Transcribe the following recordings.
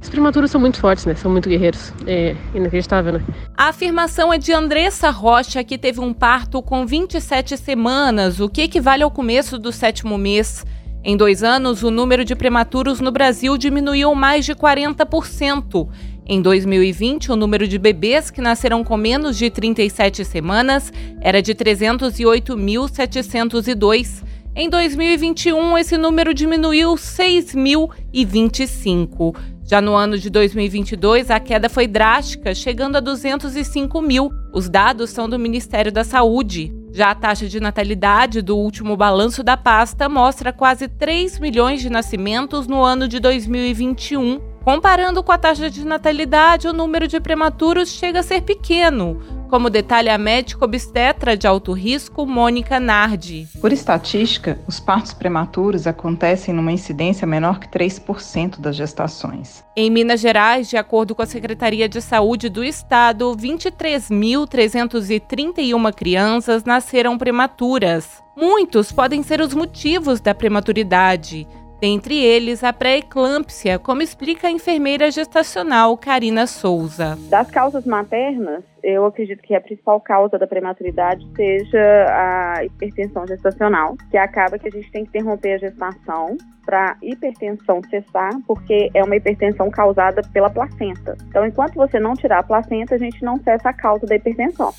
Os prematuros são muito fortes, né? São muito guerreiros. É inacreditável, né? A afirmação é de Andressa Rocha, que teve um parto com 27 semanas, o que equivale ao começo do sétimo mês. Em dois anos, o número de prematuros no Brasil diminuiu mais de 40%. Em 2020, o número de bebês que nasceram com menos de 37 semanas era de 308.702. Em 2021, esse número diminuiu 6.025. Já no ano de 2022, a queda foi drástica, chegando a 205 mil. Os dados são do Ministério da Saúde. Já a taxa de natalidade do último balanço da pasta mostra quase 3 milhões de nascimentos no ano de 2021. Comparando com a taxa de natalidade, o número de prematuros chega a ser pequeno, como detalha a médica obstetra de alto risco, Mônica Nardi. Por estatística, os partos prematuros acontecem numa incidência menor que 3% das gestações. Em Minas Gerais, de acordo com a Secretaria de Saúde do Estado, 23.331 crianças nasceram prematuras. Muitos podem ser os motivos da prematuridade. Dentre eles, a pré-eclâmpsia, como explica a enfermeira gestacional Karina Souza. Das causas maternas, eu acredito que a principal causa da prematuridade seja a hipertensão gestacional, que acaba que a gente tem que interromper a gestação para hipertensão cessar, porque é uma hipertensão causada pela placenta. Então, enquanto você não tirar a placenta, a gente não cessa a causa da hipertensão.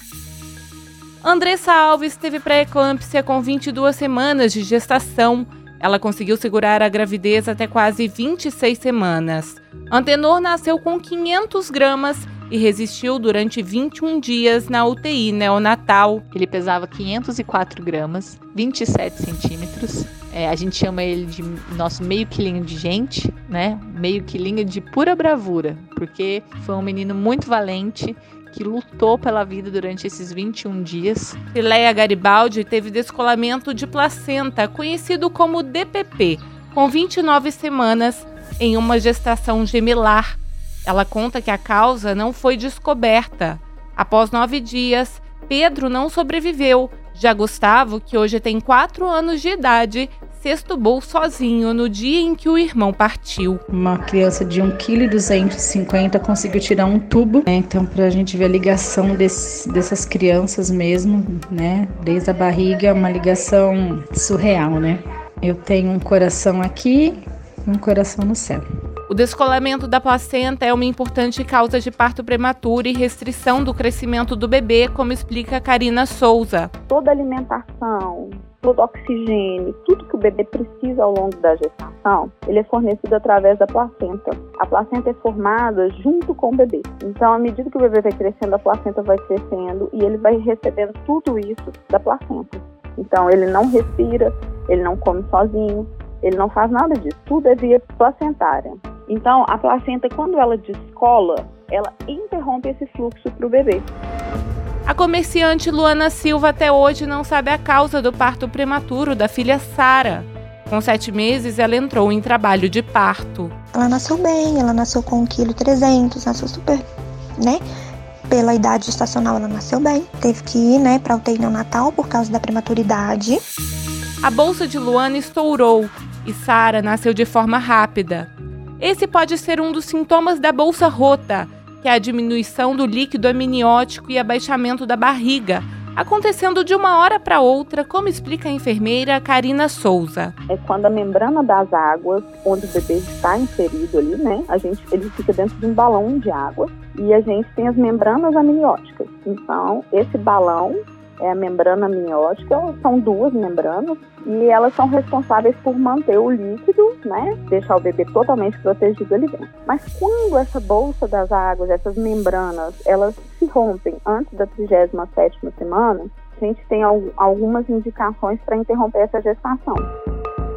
Andressa Alves teve pré-eclâmpsia com 22 semanas de gestação ela conseguiu segurar a gravidez até quase 26 semanas. Antenor nasceu com 500 gramas e resistiu durante 21 dias na UTI neonatal. Ele pesava 504 gramas, 27 centímetros. É, a gente chama ele de nosso meio quilinho de gente, né? Meio quilinho de pura bravura, porque foi um menino muito valente que lutou pela vida durante esses 21 dias. Leia Garibaldi teve descolamento de placenta, conhecido como DPP, com 29 semanas em uma gestação gemelar. Ela conta que a causa não foi descoberta. Após nove dias, Pedro não sobreviveu. Já Gustavo, que hoje tem quatro anos de idade, se estubou sozinho no dia em que o irmão partiu. Uma criança de 1,250 kg conseguiu tirar um tubo, né? então para a gente ver a ligação desse, dessas crianças mesmo, né? Desde a barriga, uma ligação surreal, né? Eu tenho um coração aqui e um coração no céu. O descolamento da placenta é uma importante causa de parto prematuro e restrição do crescimento do bebê, como explica Karina Souza. Toda alimentação, todo oxigênio, tudo que o bebê precisa ao longo da gestação, ele é fornecido através da placenta. A placenta é formada junto com o bebê. Então, à medida que o bebê vai crescendo, a placenta vai crescendo e ele vai recebendo tudo isso da placenta. Então, ele não respira, ele não come sozinho, ele não faz nada disso. Tudo é via placentária. Então, a placenta, quando ela descola, ela interrompe esse fluxo para o bebê. A comerciante Luana Silva até hoje não sabe a causa do parto prematuro da filha Sara. Com sete meses, ela entrou em trabalho de parto. Ela nasceu bem, ela nasceu com 1,3 kg, nasceu super, né? Pela idade estacional, ela nasceu bem. Teve que ir, né, para UTI neonatal por causa da prematuridade. A bolsa de Luana estourou e Sara nasceu de forma rápida. Esse pode ser um dos sintomas da bolsa rota, que é a diminuição do líquido amniótico e abaixamento da barriga, acontecendo de uma hora para outra, como explica a enfermeira Karina Souza. É quando a membrana das águas, onde o bebê está inserido ali, né? A gente, ele fica dentro de um balão de água e a gente tem as membranas amnióticas. Então, esse balão é a membrana amniótica, são duas membranas e elas são responsáveis por manter o líquido, né, deixar o bebê totalmente protegido ali dentro. Mas quando essa bolsa das águas, essas membranas, elas se rompem antes da 37ª semana, a gente tem algumas indicações para interromper essa gestação.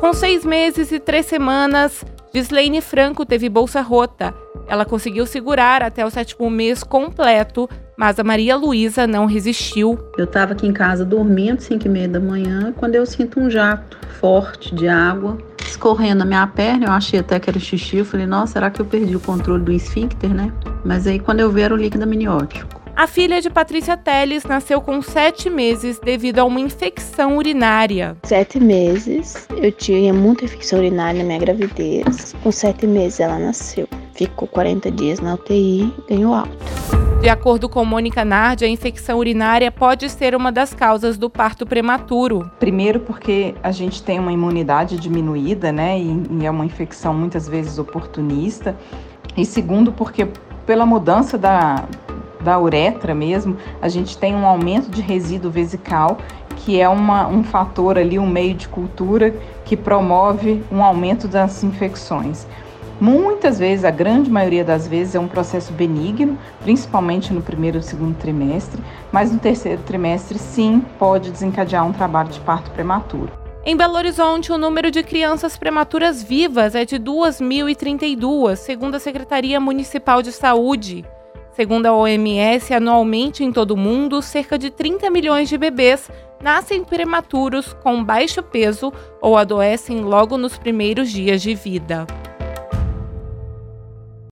Com seis meses e três semanas, Gislaine Franco teve bolsa rota. Ela conseguiu segurar até o sétimo mês completo, mas a Maria Luísa não resistiu. Eu estava aqui em casa dormindo, 5 e meia da manhã, quando eu sinto um jato forte de água escorrendo na minha perna. Eu achei até que era xixi. Eu falei, nossa, será que eu perdi o controle do esfíncter, né? Mas aí quando eu vi era o líquido amniótico. A filha de Patrícia Teles nasceu com sete meses devido a uma infecção urinária. Sete meses, eu tinha muita infecção urinária na minha gravidez. Com sete meses ela nasceu. ficou 40 dias na UTI e ganhou alta. De acordo com Mônica Nardi, a infecção urinária pode ser uma das causas do parto prematuro. Primeiro, porque a gente tem uma imunidade diminuída, né? E, é uma infecção muitas vezes oportunista. E segundo, porque pela mudança da, da uretra mesmo, a gente tem um aumento de resíduo vesical, que é uma, um fator ali, um meio de cultura que promove um aumento das infecções. Muitas vezes, a grande maioria das vezes, é um processo benigno, principalmente no primeiro e segundo trimestre, mas no terceiro trimestre, sim, pode desencadear um trabalho de parto prematuro. Em Belo Horizonte, o número de crianças prematuras vivas é de 2.032, segundo a Secretaria Municipal de Saúde. Segundo a OMS, anualmente em todo o mundo, cerca de 30 milhões de bebês nascem prematuros com baixo peso ou adoecem logo nos primeiros dias de vida.